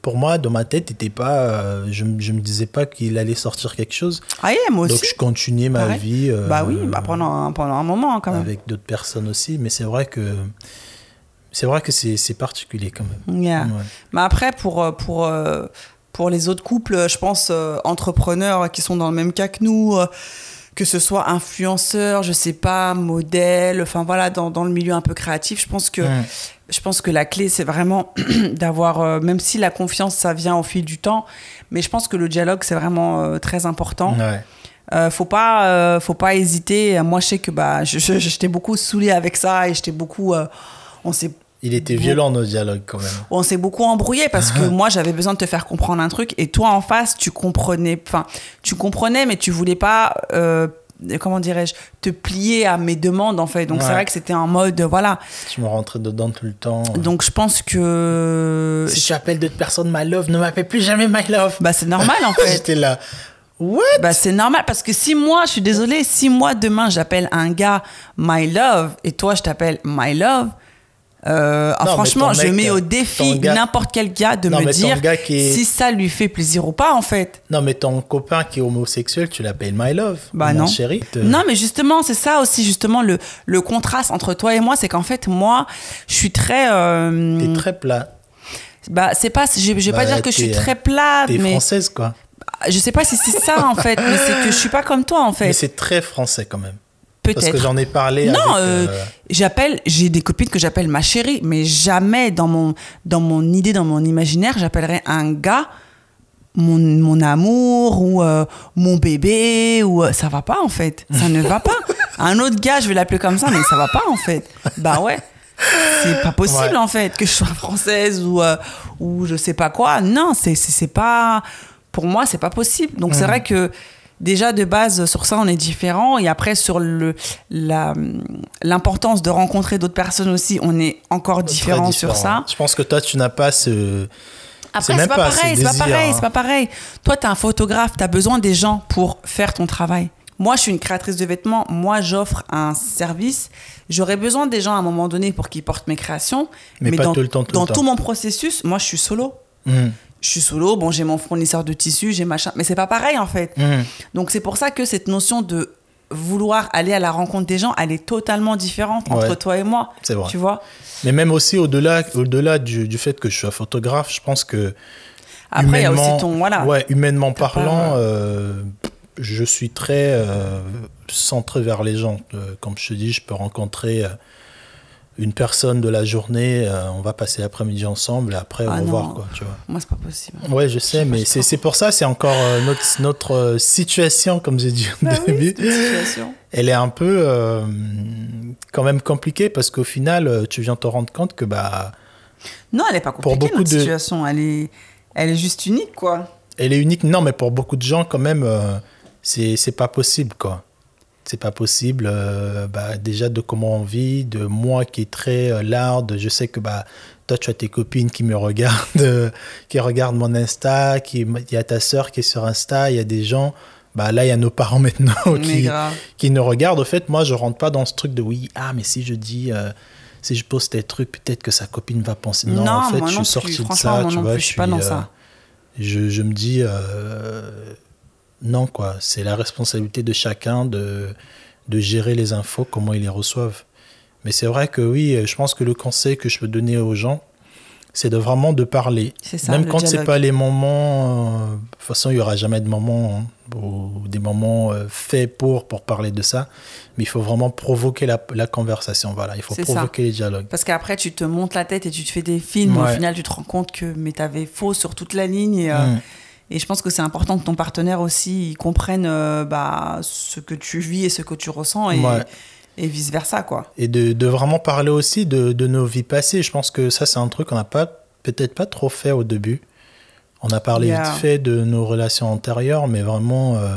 pour moi, dans ma tête, était pas, je, je me disais pas qu'il allait sortir quelque chose. ah yeah, moi aussi Donc je continuais ma Pareil. vie. bah oui bah pendant un, pendant un moment quand même avec d'autres personnes aussi, mais c'est vrai que c'est vrai que c'est particulier quand même. Yeah. Ouais. Mais après, pour, euh, pour, euh, pour les autres couples, je pense, euh, entrepreneurs qui sont dans le même cas que nous, euh, que ce soit influenceurs, je sais pas, modèles, enfin voilà, dans, dans le milieu un peu créatif, je pense que, je pense que la clé, c'est vraiment d'avoir, euh, même si la confiance, ça vient au fil du temps, mais je pense que le dialogue, c'est vraiment très important. Ouais. Euh, faut pas euh, faut pas hésiter moi je sais que bah j'étais beaucoup saoulée avec ça et j'étais beaucoup euh, on s'est Il était violent nos dialogues quand même. on s'est beaucoup embrouillé parce que moi j'avais besoin de te faire comprendre un truc et toi en face tu comprenais enfin tu comprenais mais tu voulais pas euh, comment dirais-je te plier à mes demandes en fait donc c'est vrai que c'était en mode voilà Je me rentrais dedans tout le temps. donc je pense que si tu appelles d'autres personnes my love, ne m'appelle plus jamais my love. bah c'est normal en fait J'étais là. What? Bah, c'est normal parce que si moi, je suis désolée, si moi demain j'appelle un gars My Love et toi je t'appelle My Love, euh, ah, Non, mais franchement, je mets au défi n'importe quel gars de Non, me mais dire est- si ça lui fait plaisir ou pas en fait. Non, mais ton copain qui est homosexuel, tu l'appelles my love. Bah mon non. chéri. te- Non, mais justement, c'est ça aussi, justement, le, le contraste entre toi et moi, c'est qu'en fait, moi, je suis très. euh, T'es très plat. Bah, c'est pas. Je je vais pas Bah, dire que je suis t'es- très plate, T'es mais. française, quoi. Je sais pas si c'est ça, en fait, mais c'est que je suis pas comme toi, en Mais fait. c'est très français quand même. Parce que Peut-être. j'en ai parlé Non, avec. euh, euh, J'appelle, j'ai des copines que j'appelle ma chérie, mais jamais dans mon, dans mon idée, dans mon imaginaire, j'appellerais un gars mon, mon amour ou euh, mon bébé ou ça va pas en fait, ça ne va pas. Un autre gars, je vais l'appeler comme ça, mais ça va pas en fait. Bah ouais, c'est pas possible Ouais. en fait que je sois française ou ou je sais pas quoi. Non, c'est c'est c'est pas pour moi c'est pas possible. Donc Mm. c'est vrai que déjà de base sur ça on est différent et après sur le la l'importance de rencontrer d'autres personnes aussi on est encore différent sur ça. Je pense que toi, tu n'as pas ce. Après, C'est pas, pas pareil, ce c'est pas pareil, hein. c'est pas pareil. Toi, t'es un photographe, t'as besoin des gens pour faire ton travail. Moi, je suis une créatrice de vêtements. Moi, j'offre un service. J'aurais besoin des gens à un moment donné pour qu'ils portent mes créations. Mais pas dans, tout le temps, tout le dans temps. tout mon processus, moi, je suis solo. Hum, Je suis solo. Bon, j'ai mon fournisseur de tissus, j'ai machin. Mais c'est pas pareil, en fait. hum. Donc, c'est pour ça que cette notion de vouloir aller à la rencontre des gens, elle est totalement différente entre Ouais. toi et moi. C'est vrai. Tu vois Mais même aussi au-delà au -delà du, du fait que je sois photographe, je pense que. Après, il y a aussi ton. Voilà. Ouais, humainement parlant, pas- euh, je suis très euh, centré vers les gens. Euh, comme je te dis, je peux rencontrer euh, une personne de la journée, euh, on va passer l'après-midi ensemble et après Ah au non. revoir. Quoi, tu vois. Moi, c'est pas possible. Ouais, je sais, mais c'est c'est pour ça, c'est encore euh, notre, notre euh, situation, comme j'ai dit au Bah début. Elle est un peu quand même compliquée parce qu'au final, tu viens te rendre compte que bah, Non, elle est pas compliquée, beaucoup notre de- situation. Elle est, elle est juste unique, quoi. elle est unique. Non, mais pour beaucoup de gens, quand même, c'est c'est pas possible, quoi. C'est pas possible. euh, bah, déjà de comment on vit, de moi qui est très euh, larde. Je sais que bah, toi, tu as tes copines qui me regardent, euh, qui regardent mon Insta, qui, il y a ta sœur qui est sur Insta, il y a des gens. Bah, là, il y a nos parents maintenant qui, qui nous regardent. Au fait, moi, je rentre pas dans ce truc de oui, ah, mais si je dis, euh, si je pose tes trucs, peut-être que sa copine va penser. Non, Non, en fait, je suis sorti de Franchement, ça. tu vois, je suis pas dans ça. Je, je me dis, euh, non, quoi. C'est la responsabilité de chacun de, de gérer les infos, comment ils les reçoivent. Mais c'est vrai que oui, je pense que le conseil que je peux donner aux gens, c'est de vraiment de parler. Ça, Même quand c'est pas les moments, euh, de toute façon, il y aura jamais de moments hein, ou des moments euh, faits pour pour parler de ça. Mais il faut vraiment provoquer la, la conversation. Voilà, il faut ça. provoquer les dialogues. Parce qu'après, tu te montes la tête et tu te fais des films. Au Ouais. final, tu te rends compte que mais t'avais faux sur toute la ligne. Et, euh, Mm. Et je pense que c'est important que ton partenaire aussi il comprenne euh, bah, ce que tu vis et ce que tu ressens et, Ouais. et vice versa, quoi. Et de, de vraiment parler aussi de, de nos vies passées. Je pense que ça, c'est un truc qu'on n'a pas, peut-être pas trop fait au début. On a parlé Yeah. vite fait de nos relations antérieures, mais vraiment, euh,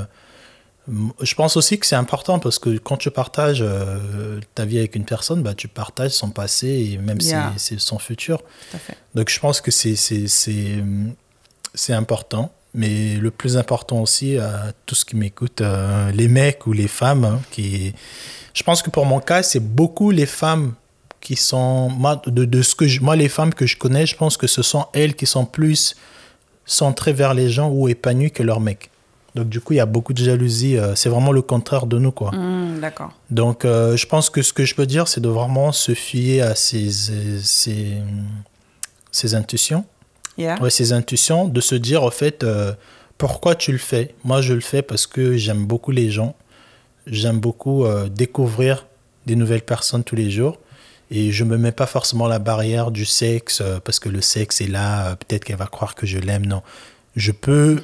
je pense aussi que c'est important parce que quand tu partages euh, ta vie avec une personne, bah, tu partages son passé et même Yeah. ses- ses- son futur. Tout à fait. Donc je pense que c'est important. Mais le plus important aussi à tous ceux qui m'écoutent, euh, les mecs ou les femmes, hein, qui, je pense que pour mon cas, c'est beaucoup les femmes qui sont, moi, de, de ce que je, moi, les femmes que je connais, je pense que ce sont elles qui sont plus centrées vers les gens ou épanouies que leurs mecs. Donc du coup, il y a beaucoup de jalousie. euh, c'est vraiment le contraire de nous, quoi. Mm, D'accord. Donc, euh, je pense que ce que je peux dire, c'est de vraiment se fier à ses, ses, ses intuitions. Yeah. Ouais, ses intuitions, de se dire, au fait, euh, pourquoi tu le fais? Moi, je le fais parce que j'aime beaucoup les gens. J'aime beaucoup euh, découvrir des nouvelles personnes tous les jours. Et je me mets pas forcément la barrière du sexe, euh, parce que le sexe est là, peut-être qu'elle va croire que je l'aime. Non. Je peux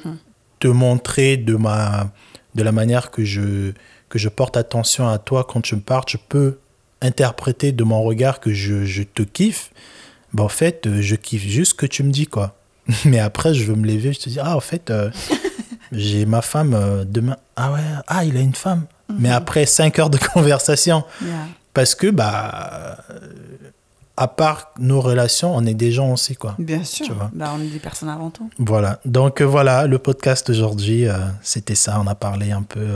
te montrer de, ma, de la manière que je, que je porte attention à toi quand tu me parles. Je peux interpréter de mon regard que je, je te kiffe. Ben, en fait, euh, je kiffe juste ce que tu me dis, quoi. Mais après, je veux me lever, je te dis, ah, en fait, euh, j'ai ma femme euh, demain. Ah ouais, ah, il a une femme. Mais après 5 heures de conversation, Yeah. parce que, bah, à part nos relations, on est des gens aussi, quoi. Bien sûr. Tu vois. Bah, on est des personnes avant tout. Voilà. Donc voilà, le podcast aujourd'hui, euh, c'était ça. On a parlé un peu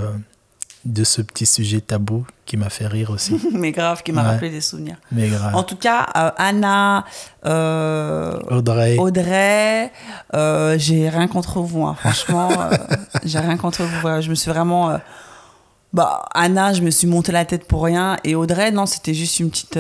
de ce petit sujet tabou qui m'a fait rire aussi. Mais grave, qui m'a Ouais. rappelé des souvenirs. Mais grave. En tout cas, euh, Anna, euh, Audrey. Audrey, euh, j'ai rien contre vous, hein. franchement, j'ai rien contre vous. Je me suis vraiment. bah, Anna, je me suis monté la tête pour rien. Et Audrey, non, c'était juste une petite,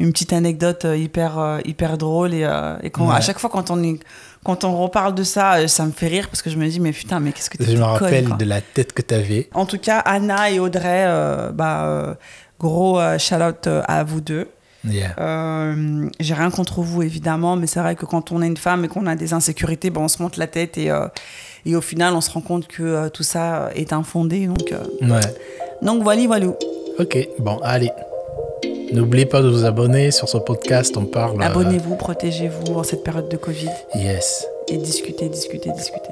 une petite anecdote euh, hyper, euh, hyper drôle. Et, euh, et quand, Ouais. à chaque fois, quand on, est, quand on reparle de ça, ça me fait rire parce que je me dis, mais putain, mais qu'est-ce que tu Je me rappelle de la tête que tu avais. En tout cas, Anna et Audrey, euh, bah, euh, gros euh, à vous deux. Yeah. Euh, j'ai rien contre vous évidemment, mais c'est vrai que quand on est une femme et qu'on a des insécurités, ben, on se monte la tête et, euh, et au final on se rend compte que euh, tout ça est infondé. Donc, Ouais. donc voilà, voilà. Ok, bon, allez. N'oubliez pas de vous abonner sur ce podcast. On parle. euh, Abonnez-vous, protégez-vous en cette période de Covid Yes. et discutez, discutez, discutez.